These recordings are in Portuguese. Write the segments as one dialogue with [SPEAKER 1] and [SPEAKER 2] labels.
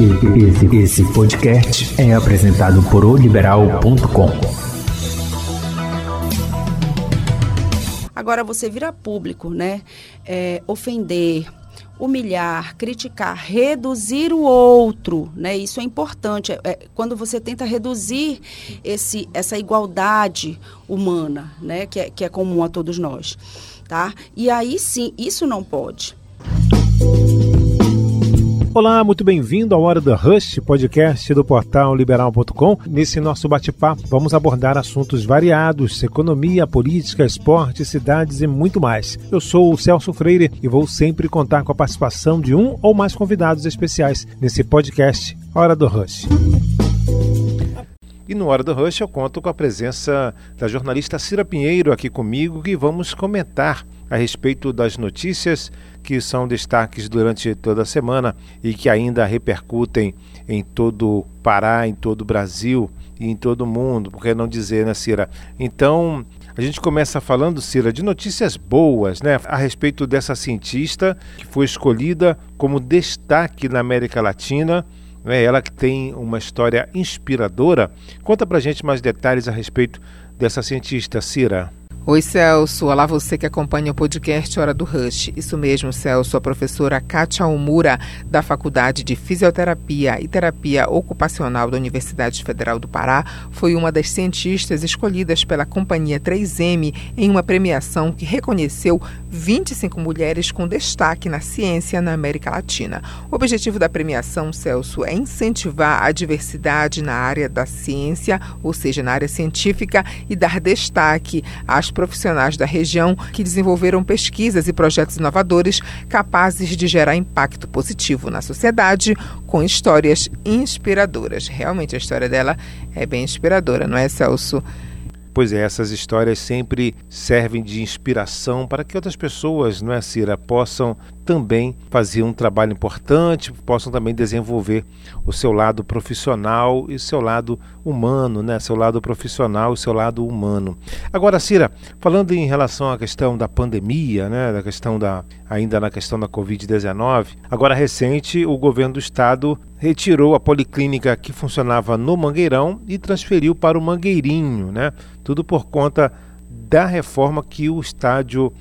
[SPEAKER 1] Esse, esse podcast é apresentado por oliberal.com.
[SPEAKER 2] Agora você vira público, né? É, ofender, humilhar, criticar, reduzir o outro, né? Isso é importante. É, quando você tenta reduzir esse, essa igualdade humana, né? Que é, que é comum a todos nós, tá? E aí sim, isso não pode.
[SPEAKER 3] Olá, muito bem-vindo ao Hora do Rush, podcast do portal liberal.com. Nesse nosso bate-papo, vamos abordar assuntos variados: economia, política, esporte, cidades e muito mais. Eu sou o Celso Freire e vou sempre contar com a participação de um ou mais convidados especiais nesse podcast Hora do Rush. E no Hora do Rush eu conto com a presença da jornalista Cira Pinheiro aqui comigo e vamos comentar a respeito das notícias que são destaques durante toda a semana e que ainda repercutem em todo o Pará, em todo o Brasil e em todo o mundo, por que não dizer, né, Cira? Então, a gente começa falando, Cira, de notícias boas, né, a respeito dessa cientista que foi escolhida como destaque na América Latina. É ela que tem uma história inspiradora. Conta pra gente mais detalhes a respeito dessa cientista, Cira.
[SPEAKER 4] Oi, Celso. Olá, você que acompanha o podcast Hora do Rush. Isso mesmo, Celso. A professora Kátia Almura, da Faculdade de Fisioterapia e Terapia Ocupacional da Universidade Federal do Pará, foi uma das cientistas escolhidas pela companhia 3M em uma premiação que reconheceu 25 mulheres com destaque na ciência na América Latina. O objetivo da premiação, Celso, é incentivar a diversidade na área da ciência, ou seja, na área científica, e dar destaque às profissionais da região que desenvolveram pesquisas e projetos inovadores capazes de gerar impacto positivo na sociedade com histórias inspiradoras. Realmente a história dela é bem inspiradora, não é, Celso?
[SPEAKER 3] Pois é, essas histórias sempre servem de inspiração para que outras pessoas, não é, Cira, possam também fazer um trabalho importante, possam também desenvolver o seu lado profissional e seu lado humano, né? Seu lado profissional e seu lado humano. Agora, Cira, falando em relação à questão da pandemia, né? Da questão da ainda na questão da Covid-19, agora recente o governo do estado retirou a policlínica que funcionava no Mangueirão e transferiu para o Mangueirinho, né? Tudo por conta da reforma que o estádio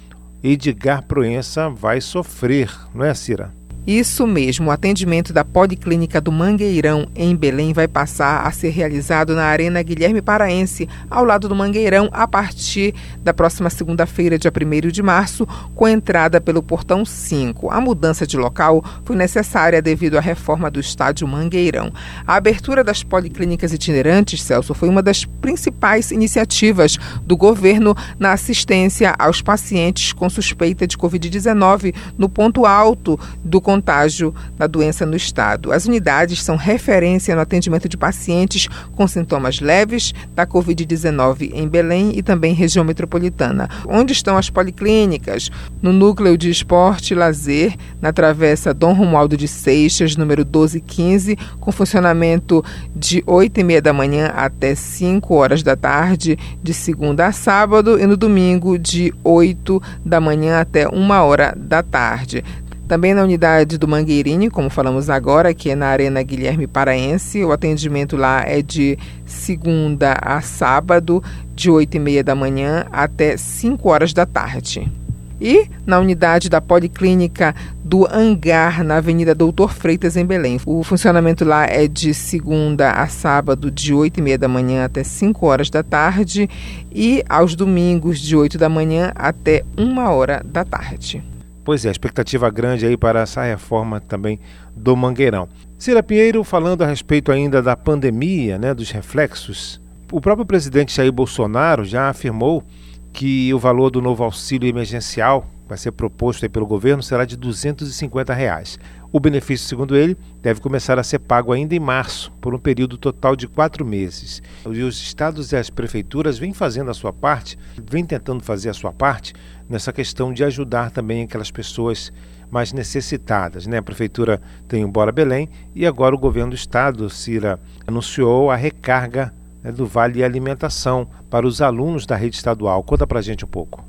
[SPEAKER 3] Edgar Proença vai sofrer, não é, Cira?
[SPEAKER 4] Isso mesmo, o atendimento da Policlínica do Mangueirão, em Belém, vai passar a ser realizado na Arena Guilherme Paraense, ao lado do Mangueirão, a partir da próxima segunda-feira, dia 1 de março, com entrada pelo Portão 5. A mudança de local foi necessária devido à reforma do estádio Mangueirão. A abertura das policlínicas itinerantes, Celso, foi uma das principais iniciativas do governo na assistência aos pacientes com suspeita de Covid-19 no ponto alto do contágio da doença no estado. As unidades são referência no atendimento de pacientes com sintomas leves da Covid-19 em Belém e também região metropolitana. Onde estão as policlínicas? No núcleo de esporte e lazer, na travessa Dom Romualdo de Seixas, número 1215, com funcionamento de 8 e meia da manhã até 5 horas da tarde, de segunda a sábado, e no domingo, de 8 da manhã até 1 hora da tarde. Também na unidade do Mangueirinho, como falamos agora, que é na Arena Guilherme Paraense, o atendimento lá é de segunda a sábado, de 8 e meia da manhã até 5 horas da tarde. E na unidade da Policlínica do Hangar, na Avenida Doutor Freitas, em Belém. O funcionamento lá é de segunda a sábado, de 8 e meia da manhã até 5 horas da tarde, e aos domingos, de 8 da manhã até 1 hora da tarde.
[SPEAKER 3] Pois é, expectativa grande aí para essa reforma também do Mangueirão. Cira Pinheiro, falando a respeito ainda da pandemia, né, dos reflexos, o próprio presidente Jair Bolsonaro já afirmou que o valor do novo auxílio emergencial vai ser proposto pelo governo será de 250 reais. O benefício, segundo ele, deve começar a ser pago ainda em março, por um período total de quatro meses. E os estados e as prefeituras vêm fazendo a sua parte, vêm tentando fazer a sua parte nessa questão de ajudar também aquelas pessoas mais necessitadas. Né? A prefeitura tem o Bora Belém e agora o governo do estado, Cira, anunciou a recarga né, do Vale Alimentação para os alunos da rede estadual. Conta para gente um pouco.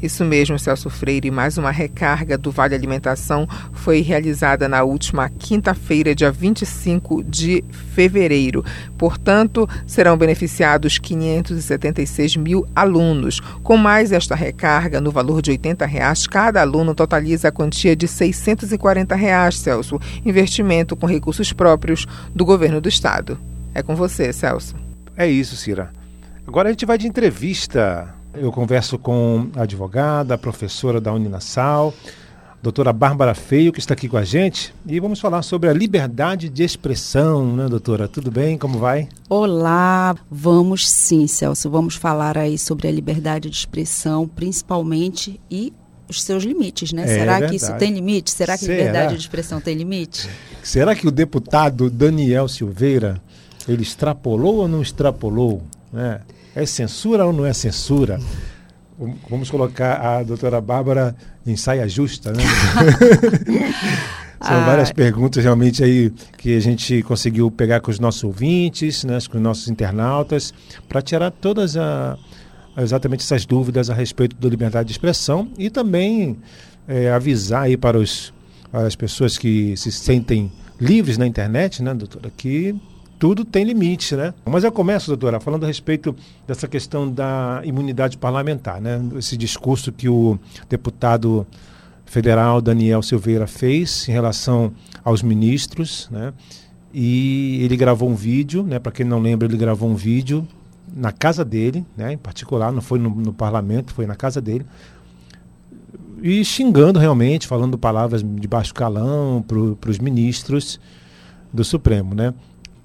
[SPEAKER 4] Isso mesmo, Celso Freire. Mais uma recarga do Vale Alimentação foi realizada na última quinta-feira, dia 25 de fevereiro. Portanto, serão beneficiados 576 mil alunos. Com mais esta recarga, no valor de 80 reais, cada aluno totaliza a quantia de 640 reais, Celso. Investimento com recursos próprios do governo do estado. É com você, Celso.
[SPEAKER 3] É isso, Cira. Agora a gente vai de entrevista. Eu converso com a advogada, a professora da Uninasal, doutora Bárbara Feio, que está aqui com a gente, e vamos falar sobre a liberdade de expressão, né, doutora? Tudo bem? Como vai?
[SPEAKER 2] Olá, vamos sim, Celso. Vamos falar aí sobre a liberdade de expressão, principalmente e os seus limites, né?
[SPEAKER 3] É
[SPEAKER 2] Será
[SPEAKER 3] verdade.
[SPEAKER 2] que isso tem limite? Será que a liberdade de expressão tem limite?
[SPEAKER 3] Será que o deputado Daniel Silveira ele extrapolou ou não extrapolou? né? É censura ou não é censura? Vamos colocar a doutora Bárbara em saia justa, né? São
[SPEAKER 2] Ah.
[SPEAKER 3] várias perguntas realmente aí que a gente conseguiu pegar com os nossos ouvintes, né, com os nossos internautas, para tirar todas a, exatamente essas dúvidas a respeito da liberdade de expressão e também eh, avisar aí para os, as pessoas que se sentem livres na internet, né, doutora, que tudo tem limite, né? Mas eu começo, doutora, falando a respeito dessa questão da imunidade parlamentar, né? Esse discurso que o deputado federal Daniel Silveira fez em relação aos ministros, né? E ele gravou um vídeo, né? Para quem não lembra, ele gravou um vídeo na casa dele, né? Em particular, não foi no, no parlamento, foi na casa dele, e xingando realmente, falando palavras de baixo calão para os ministros do Supremo, né?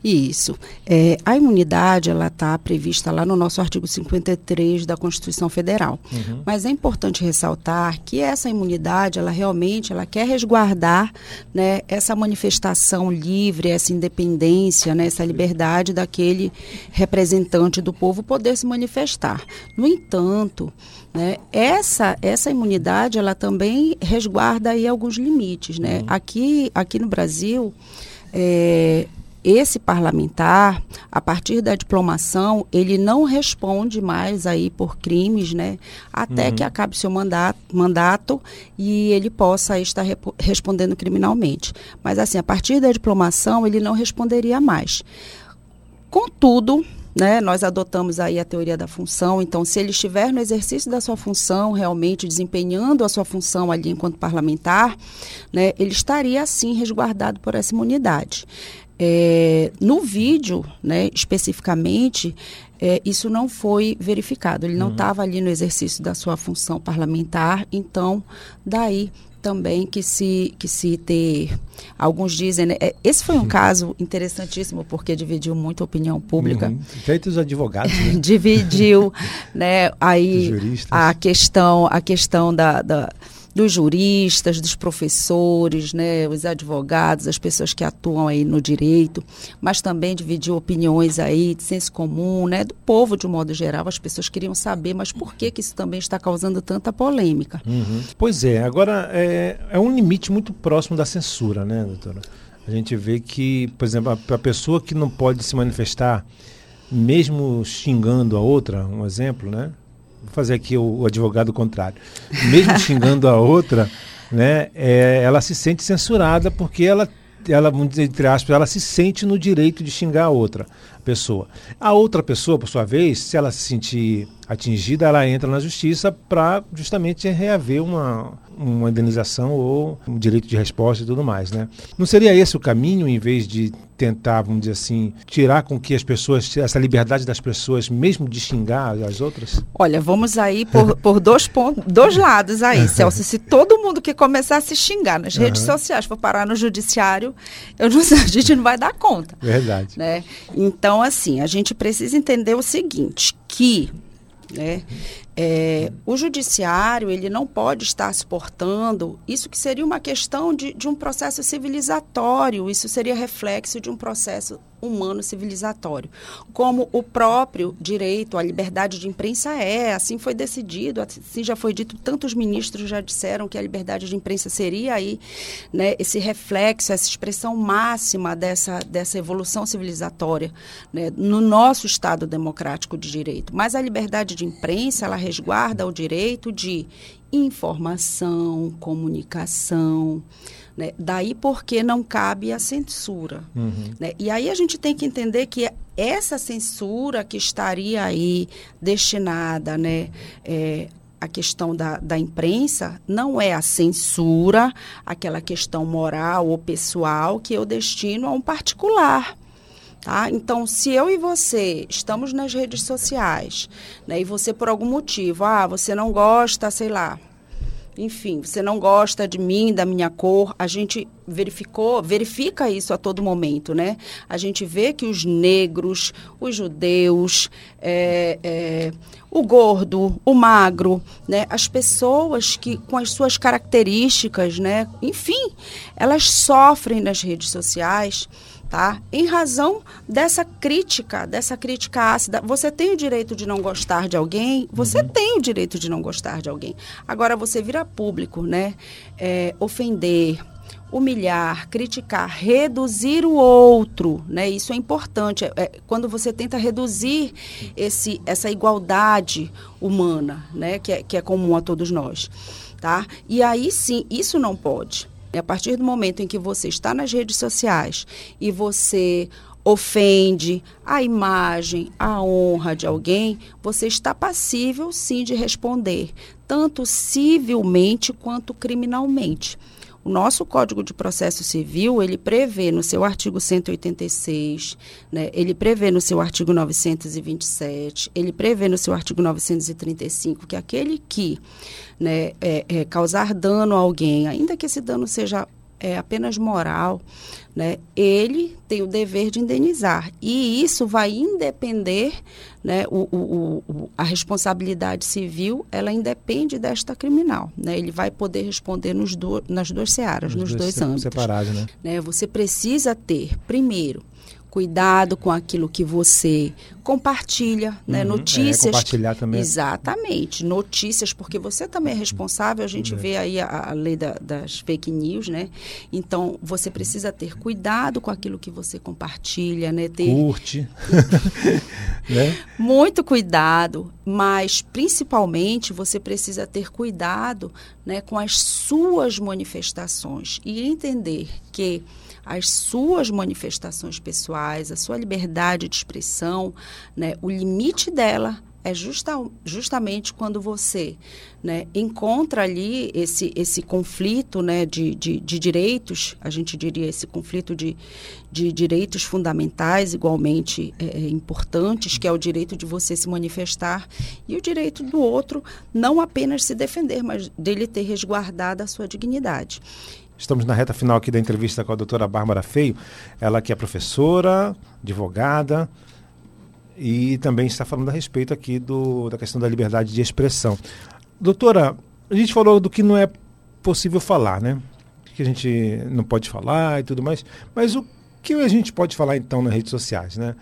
[SPEAKER 2] Isso. É, a imunidade ela está prevista lá no nosso artigo 53 da Constituição Federal. Mas é importante ressaltar que essa imunidade, ela realmente, ela quer resguardar, né, essa manifestação livre, essa independência, né, essa liberdade daquele representante do povo poder se manifestar. No entanto, né, essa essa imunidade, ela também resguarda aí alguns limites, né? Aqui aqui no Brasil é, esse parlamentar, a partir da diplomação, ele não responde mais aí por crimes, né? Até que acabe seu mandato, mandato e ele possa estar respondendo criminalmente. Mas assim, a partir da diplomação, ele não responderia mais. Contudo, né, nós adotamos aí a teoria da função, então se ele estiver no exercício da sua função, realmente desempenhando a sua função ali enquanto parlamentar, né, ele estaria assim resguardado por essa imunidade. É, no vídeo, né, especificamente, é, isso não foi verificado. Ele não estava ali no exercício da sua função parlamentar, então daí também que se que se ter alguns dizem né, é, esse foi um caso interessantíssimo porque dividiu muita opinião pública
[SPEAKER 3] Uhum. Feito os advogados, né?
[SPEAKER 2] dividiu né aí a questão a questão da, da- dos juristas, dos professores, né, os advogados, as pessoas que atuam aí no direito, mas também dividiu opiniões aí de senso comum, né, do povo de um modo geral. As pessoas queriam saber, mas por que que isso também está causando tanta polêmica?
[SPEAKER 3] Uhum. Pois é, agora é, é um limite muito próximo da censura, né, doutora? A gente vê que, por exemplo, a, a pessoa que não pode se manifestar, mesmo xingando a outra, um exemplo, né? Vou fazer aqui o, o advogado contrário. Mesmo xingando a outra, né, é, ela se sente censurada porque ela, ela, entre aspas, ela se sente no direito de xingar a outra pessoa. A outra pessoa, por sua vez, se ela se sentir atingida, ela entra na justiça para justamente reaver uma, uma indenização ou um direito de resposta e tudo mais, né? Não seria esse o caminho, em vez de tentar, vamos dizer assim, tirar com que as pessoas, essa liberdade das pessoas, mesmo de xingar as outras?
[SPEAKER 2] Olha, vamos aí por, por dois pontos, dois lados aí, Celso. Se todo mundo que começar a se xingar nas redes sociais for parar no judiciário, eu não sei, a gente não vai dar conta.
[SPEAKER 3] Verdade.
[SPEAKER 2] né? Então, assim, a gente precisa entender o seguinte, que né, é, o judiciário ele não pode estar suportando isso que seria uma questão de, de um processo civilizatório, isso seria reflexo de um processo humano civilizatório, como o próprio direito à liberdade de imprensa é, assim foi decidido, assim já foi dito, tantos ministros já disseram que a liberdade de imprensa seria aí, né, esse reflexo, essa expressão máxima dessa, dessa evolução civilizatória, né, no nosso Estado democrático de direito. Mas a liberdade de imprensa, ela resguarda o direito de informação, comunicação. Né? Daí porque não cabe a censura. Uhum. Né? E aí a gente tem que entender que essa censura que estaria aí destinada né, é, a questão da, da imprensa não é a censura, aquela questão moral ou pessoal que eu destino a um particular. Tá? Então, se eu e você estamos nas redes sociais, né, e você por algum motivo, ah, você não gosta, sei lá, enfim, você não gosta de mim, da minha cor, a gente verificou, verifica isso a todo momento, né? A gente vê que os negros, os judeus, é, é, o gordo, o magro, né? As pessoas que com as suas características, né? Enfim, elas sofrem nas redes sociais tá? Em razão dessa crítica, dessa crítica ácida. Você tem o direito de não gostar de alguém, você uhum. tem o direito de não gostar de alguém. Agora, você vira público, né? É, ofender, humilhar, criticar, reduzir o outro, né? Isso é importante. É, é, quando você tenta reduzir esse, essa igualdade humana, né? Que é, que é comum a todos nós, tá? E aí sim, isso não pode. E a partir do momento em que você está nas redes sociais e você ofende a imagem, a honra de alguém, você está passível sim de responder, tanto civilmente quanto criminalmente. O nosso Código de Processo Civil, ele prevê no seu artigo 186, né, ele prevê no seu artigo 927, ele prevê no seu artigo 935 que aquele que né, é, é, causar dano a alguém, ainda que esse dano seja é, apenas moral, né, ele tem o dever de indenizar. E isso vai independer, né, o, o, o, a responsabilidade civil, ela independe desta criminal. Né? Ele vai poder responder nos do, nas duas searas, nos, nos dois, dois âmbitos.
[SPEAKER 3] Né?
[SPEAKER 2] né? Você precisa ter, primeiro, cuidado com aquilo que você compartilha, né?
[SPEAKER 3] Uhum,
[SPEAKER 2] Notícias.
[SPEAKER 3] É, compartilhar também.
[SPEAKER 2] Exatamente. Notícias, porque você também é responsável. A gente uhum. vê aí a, a lei da, das fake news, né? Então, você precisa ter cuidado com aquilo que você compartilha, né? Ter...
[SPEAKER 3] Curte.
[SPEAKER 2] né? Muito cuidado, mas principalmente você precisa ter cuidado né, com as suas manifestações e entender que as suas manifestações pessoais, a sua liberdade de expressão, né, o limite dela é justa, justamente quando você né, encontra ali esse, esse conflito né, de, de, de, direitos, a gente diria esse conflito de, de direitos fundamentais igualmente é, é importantes, que é o direito de você se manifestar e o direito do outro não apenas se defender, mas dele ter resguardado a sua dignidade.
[SPEAKER 3] Estamos na reta final aqui da entrevista com a doutora Bárbara Feio, ela que é professora, advogada e também está falando a respeito aqui do, da questão da liberdade de expressão. Doutora, a gente falou do que não é possível falar, né? Que a gente não pode falar e tudo mais, mas o que a gente pode falar então nas redes sociais, né?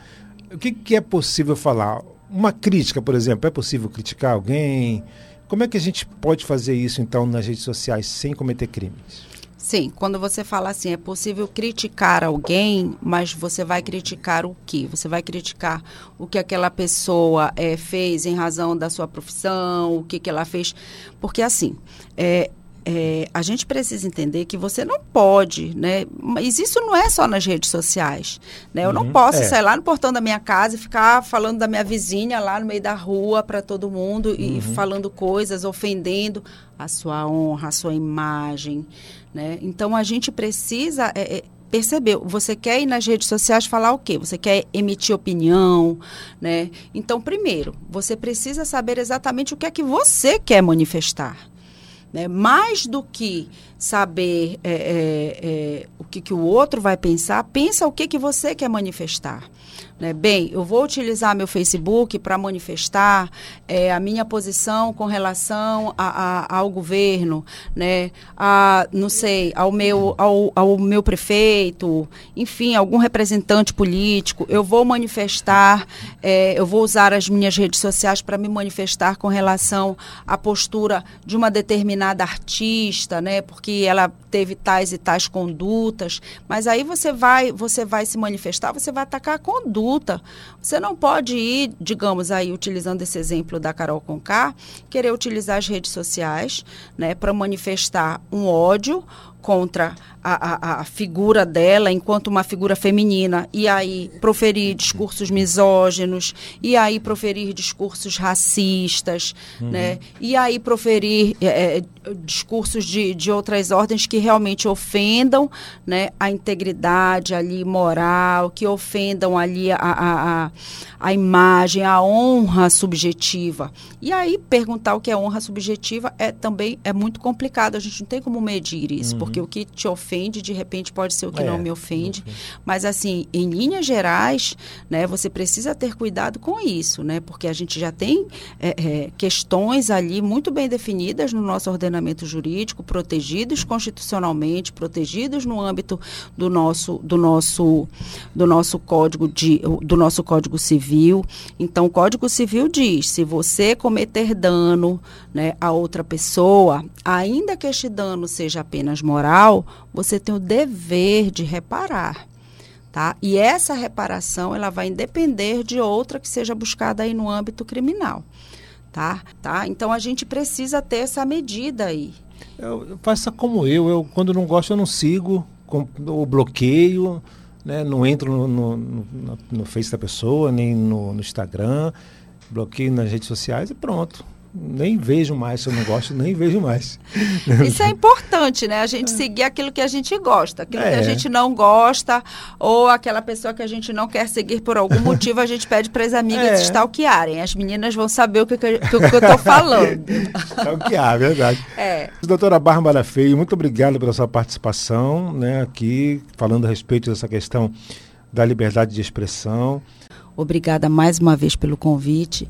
[SPEAKER 3] O que, que é possível falar? Uma crítica, por exemplo, é possível criticar alguém? Como é que a gente pode fazer isso então nas redes sociais sem cometer crimes?
[SPEAKER 2] Sim, quando você fala assim, é possível criticar alguém, mas você vai criticar o quê? Você vai criticar o que aquela pessoa é, fez em razão da sua profissão, o que, que ela fez. Porque assim, é, é, a gente precisa entender que você não pode, né? Mas isso não é só nas redes sociais, né? Eu uhum, não posso é. sair lá no portão da minha casa e ficar falando da minha vizinha lá no meio da rua para todo mundo uhum. e falando coisas, ofendendo a sua honra, a sua imagem, né? Então a gente precisa é, é, perceber. Você quer ir nas redes sociais falar o quê? Você quer emitir opinião, né? Então primeiro você precisa saber exatamente o que é que você quer manifestar. Né? Mais do que saber é, é, é, o que, que o outro vai pensar, pensa o que, que você quer manifestar. Né? Bem, eu vou utilizar meu Facebook para manifestar é, a minha posição com relação a, a, ao governo, né? a, não sei, ao meu, ao, ao meu prefeito, enfim, algum representante político. Eu vou manifestar, é, eu vou usar as minhas redes sociais para me manifestar com relação à postura de uma determinada artista, né? porque que ela teve tais e tais condutas, mas aí você vai, você vai se manifestar, você vai atacar a conduta. Você não pode ir, digamos aí, utilizando esse exemplo da Carol Conká, querer utilizar as redes sociais, né, para manifestar um ódio contra a, a, a, figura dela enquanto uma figura feminina e aí proferir discursos misóginos e aí proferir discursos racistas, uhum. né? E aí proferir é, é, discursos de, de outras ordens que realmente ofendam, né? A integridade ali moral, que ofendam ali a, a, a, a imagem, a honra subjetiva. E aí perguntar o que é honra subjetiva é também é muito complicado. A gente não tem como medir isso, uhum. porque o que te ofende ofende, de repente pode ser o que é, não me ofende. Mas, assim, em linhas gerais, né, você precisa ter cuidado com isso, né? Porque a gente já tem é, é, questões ali muito bem definidas no nosso ordenamento jurídico, protegidos constitucionalmente, protegidos no âmbito do nosso, do nosso, do nosso código de, do nosso código civil. Então, o Código Civil diz: se você cometer dano né, a outra pessoa, ainda que este dano seja apenas moral, você tem o dever de reparar. Tá? E essa reparação ela vai depender de outra que seja buscada aí no âmbito criminal. Tá? Tá? Então a gente precisa ter essa medida aí.
[SPEAKER 3] Eu, faça como eu, eu quando não gosto eu não sigo, com, o bloqueio, né? não entro no, no, no, no Face da pessoa, nem no, no Instagram, bloqueio nas redes sociais e pronto nem vejo mais, se eu não gosto, nem vejo mais.
[SPEAKER 2] Isso é importante, né? A gente seguir aquilo que a gente gosta. Aquilo é. que a é. gente não gosta, ou aquela pessoa que a gente não quer seguir por algum motivo, a gente pede para as amigas é. stalkearem. As meninas vão saber o que, que, que eu estou falando.
[SPEAKER 3] Stalkear, verdade. É. Doutora Bárbara Feio, muito obrigado pela sua participação né, aqui, falando a respeito dessa questão da liberdade de expressão.
[SPEAKER 2] Obrigada mais uma vez pelo convite.